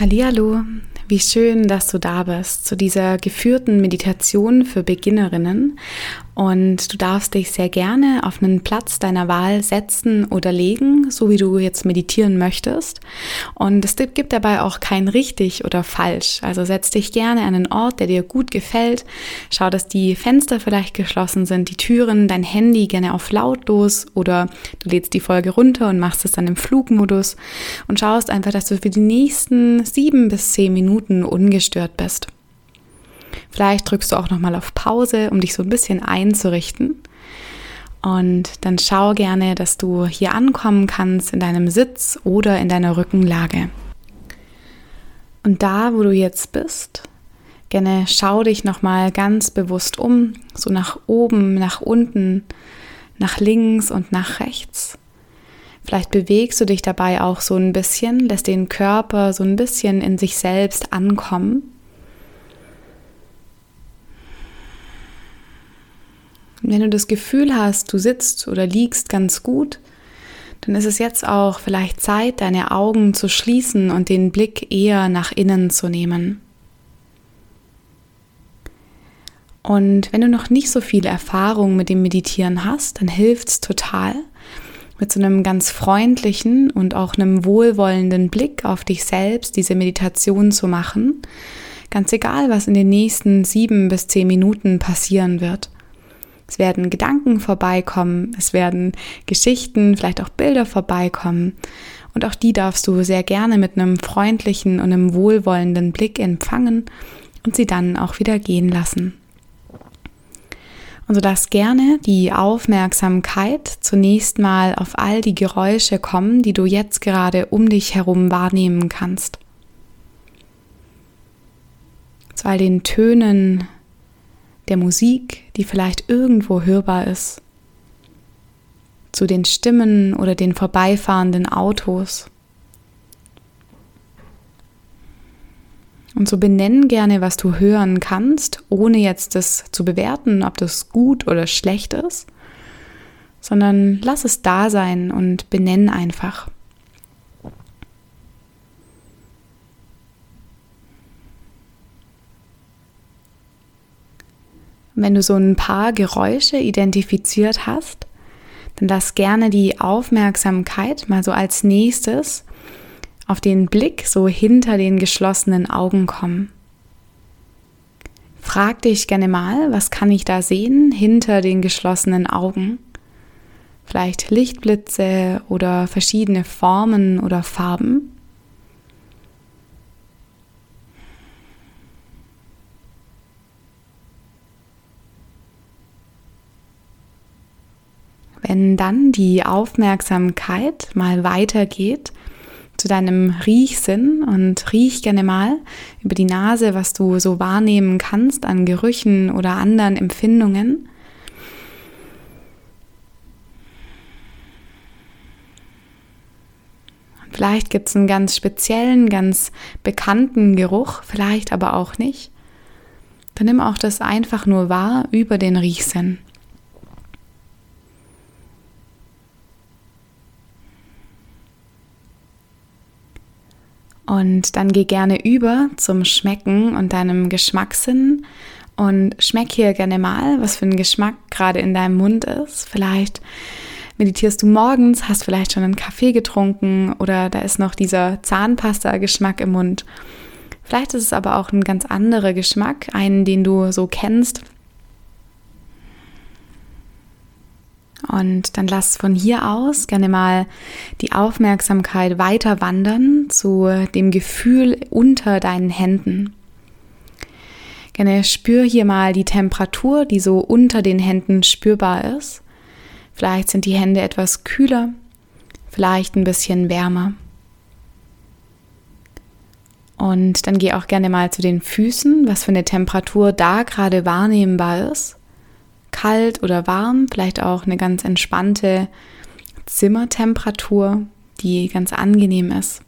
Hallihallo, wie schön, dass du da bist zu dieser geführten Meditation für Beginnerinnen und du darfst dich sehr gerne auf einen Platz deiner Wahl setzen oder legen, so wie du jetzt meditieren möchtest. Und es gibt dabei auch kein richtig oder falsch. Also setz dich gerne an einen Ort, der dir gut gefällt. Schau, dass die Fenster vielleicht geschlossen sind, die Türen, dein Handy gerne auf lautlos oder du lädst die Folge runter und machst es dann im Flugmodus und schaust einfach, dass du für die nächsten sieben bis zehn Minuten ungestört bist. Vielleicht drückst du auch nochmal auf Pause, um dich so ein bisschen einzurichten. Und dann schau gerne, dass du hier ankommen kannst in deinem Sitz oder in deiner Rückenlage. Und da, wo du jetzt bist, gerne schau dich nochmal ganz bewusst um, so nach oben, nach unten, nach links und nach rechts. Vielleicht bewegst du dich dabei auch so ein bisschen, lässt den Körper so ein bisschen in sich selbst ankommen. Wenn du das Gefühl hast, du sitzt oder liegst ganz gut, dann ist es jetzt auch vielleicht Zeit, deine Augen zu schließen und den Blick eher nach innen zu nehmen. Und wenn du noch nicht so viel Erfahrung mit dem Meditieren hast, dann hilft es total, mit so einem ganz freundlichen und auch einem wohlwollenden Blick auf dich selbst diese Meditation zu machen. Ganz egal, was in den nächsten sieben bis zehn Minuten passieren wird. Es werden Gedanken vorbeikommen, es werden Geschichten, vielleicht auch Bilder vorbeikommen. Und auch die darfst du sehr gerne mit einem freundlichen und einem wohlwollenden Blick empfangen und sie dann auch wieder gehen lassen. Und so darfst gerne die Aufmerksamkeit zunächst mal auf all die Geräusche kommen, die du jetzt gerade um dich herum wahrnehmen kannst. Zu all den Tönen, der Musik, die vielleicht irgendwo hörbar ist, zu den Stimmen oder den vorbeifahrenden Autos. Und so benennen gerne, was du hören kannst, ohne jetzt das zu bewerten, ob das gut oder schlecht ist, sondern lass es da sein und benenn einfach. Wenn du so ein paar Geräusche identifiziert hast, dann lass gerne die Aufmerksamkeit mal so als nächstes auf den Blick so hinter den geschlossenen Augen kommen. Frag dich gerne mal, was kann ich da sehen hinter den geschlossenen Augen? Vielleicht Lichtblitze oder verschiedene Formen oder Farben. Wenn dann die Aufmerksamkeit mal weitergeht zu deinem Riechsinn und riech gerne mal über die Nase, was du so wahrnehmen kannst an Gerüchen oder anderen Empfindungen. Vielleicht gibt es einen ganz speziellen, ganz bekannten Geruch, vielleicht aber auch nicht. Dann nimm auch das einfach nur wahr über den Riechsinn. Und dann geh gerne über zum Schmecken und deinem Geschmackssinn und schmeck hier gerne mal, was für ein Geschmack gerade in deinem Mund ist. Vielleicht meditierst du morgens, hast vielleicht schon einen Kaffee getrunken oder da ist noch dieser Zahnpasta-Geschmack im Mund. Vielleicht ist es aber auch ein ganz anderer Geschmack, einen, den du so kennst Und dann lass von hier aus gerne mal die Aufmerksamkeit weiter wandern zu dem Gefühl unter deinen Händen. Gerne spür hier mal die Temperatur, die so unter den Händen spürbar ist. Vielleicht sind die Hände etwas kühler, vielleicht ein bisschen wärmer. Und dann geh auch gerne mal zu den Füßen, was für eine Temperatur da gerade wahrnehmbar ist kalt oder warm, vielleicht auch eine ganz entspannte Zimmertemperatur, die ganz angenehm ist.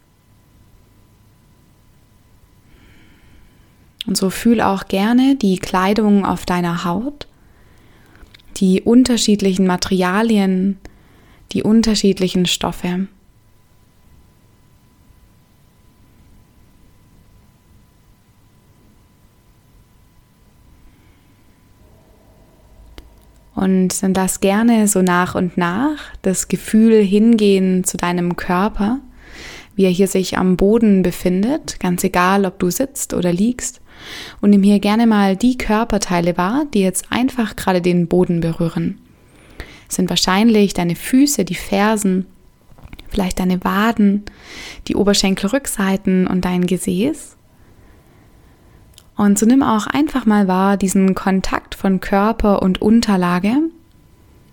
Und so fühl auch gerne die Kleidung auf deiner Haut, die unterschiedlichen Materialien, die unterschiedlichen Stoffe. Und dann lass gerne so nach und nach das Gefühl hingehen zu deinem Körper, wie er hier sich am Boden befindet, ganz egal, ob du sitzt oder liegst. Und nimm hier gerne mal die Körperteile wahr, die jetzt einfach gerade den Boden berühren. Das sind wahrscheinlich deine Füße, die Fersen, vielleicht deine Waden, die Oberschenkelrückseiten und dein Gesäß. Und so nimm auch einfach mal wahr diesen Kontakt von Körper und Unterlage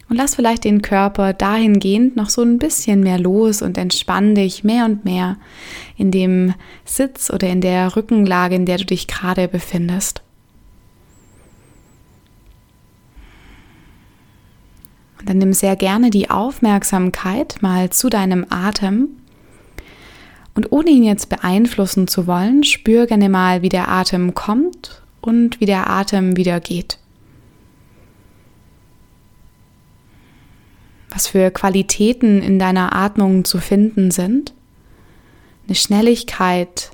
und lass vielleicht den Körper dahingehend noch so ein bisschen mehr los und entspann dich mehr und mehr in dem Sitz oder in der Rückenlage, in der du dich gerade befindest. Und dann nimm sehr gerne die Aufmerksamkeit mal zu deinem Atem und ohne ihn jetzt beeinflussen zu wollen, spür gerne mal, wie der Atem kommt und wie der Atem wieder geht. Was für Qualitäten in deiner Atmung zu finden sind. Eine Schnelligkeit,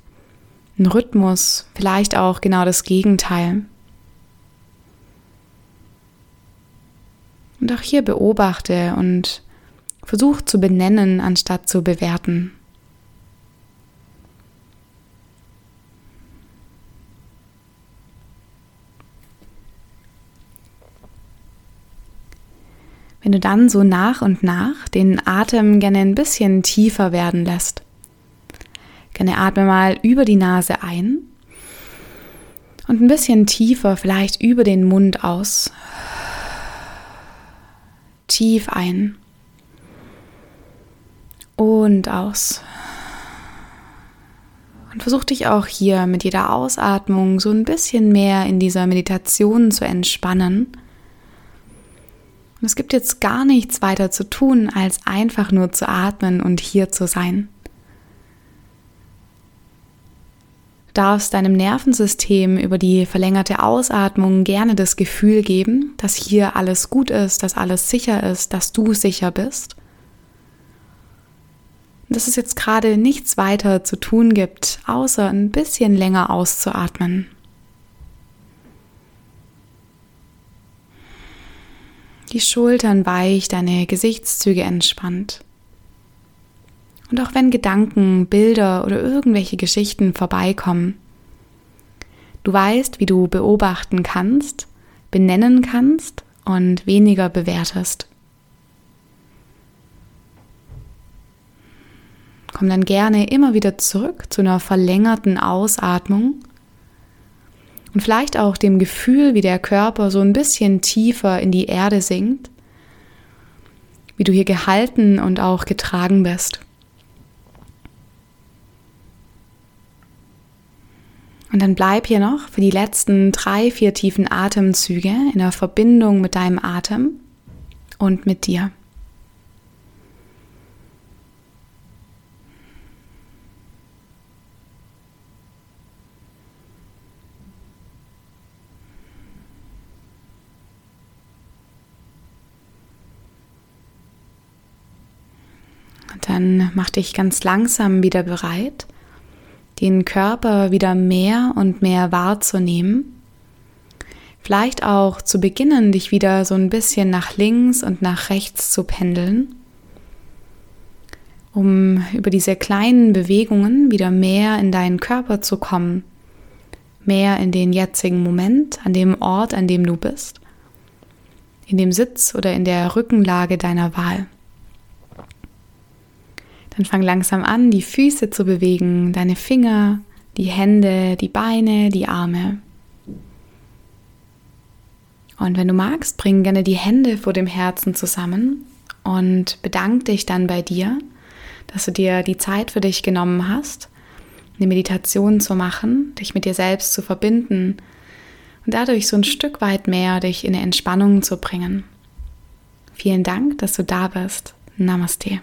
ein Rhythmus, vielleicht auch genau das Gegenteil. Und auch hier beobachte und versuch zu benennen, anstatt zu bewerten. Du dann so nach und nach den Atem gerne ein bisschen tiefer werden lässt. Gerne atme mal über die Nase ein und ein bisschen tiefer, vielleicht über den Mund aus. Tief ein und aus. Und versuch dich auch hier mit jeder Ausatmung so ein bisschen mehr in dieser Meditation zu entspannen und es gibt jetzt gar nichts weiter zu tun, als einfach nur zu atmen und hier zu sein. Du darfst deinem Nervensystem über die verlängerte Ausatmung gerne das Gefühl geben, dass hier alles gut ist, dass alles sicher ist, dass du sicher bist. Dass es jetzt gerade nichts weiter zu tun gibt, außer ein bisschen länger auszuatmen. Die Schultern weich, deine Gesichtszüge entspannt. Und auch wenn Gedanken, Bilder oder irgendwelche Geschichten vorbeikommen, du weißt, wie du beobachten kannst, benennen kannst und weniger bewertest. Komm dann gerne immer wieder zurück zu einer verlängerten Ausatmung und vielleicht auch dem Gefühl, wie der Körper so ein bisschen tiefer in die Erde sinkt, wie du hier gehalten und auch getragen bist. Und dann bleib hier noch für die letzten drei, vier tiefen Atemzüge in der Verbindung mit deinem Atem und mit dir. Dann mach dich ganz langsam wieder bereit, den Körper wieder mehr und mehr wahrzunehmen. Vielleicht auch zu beginnen, dich wieder so ein bisschen nach links und nach rechts zu pendeln, um über diese kleinen Bewegungen wieder mehr in deinen Körper zu kommen, mehr in den jetzigen Moment, an dem Ort, an dem du bist, in dem Sitz oder in der Rückenlage deiner Wahl. Dann fang langsam an, die Füße zu bewegen, deine Finger, die Hände, die Beine, die Arme. Und wenn du magst, bring gerne die Hände vor dem Herzen zusammen und bedank dich dann bei dir, dass du dir die Zeit für dich genommen hast, eine Meditation zu machen, dich mit dir selbst zu verbinden und dadurch so ein Stück weit mehr dich in eine Entspannung zu bringen. Vielen Dank, dass du da bist. Namaste.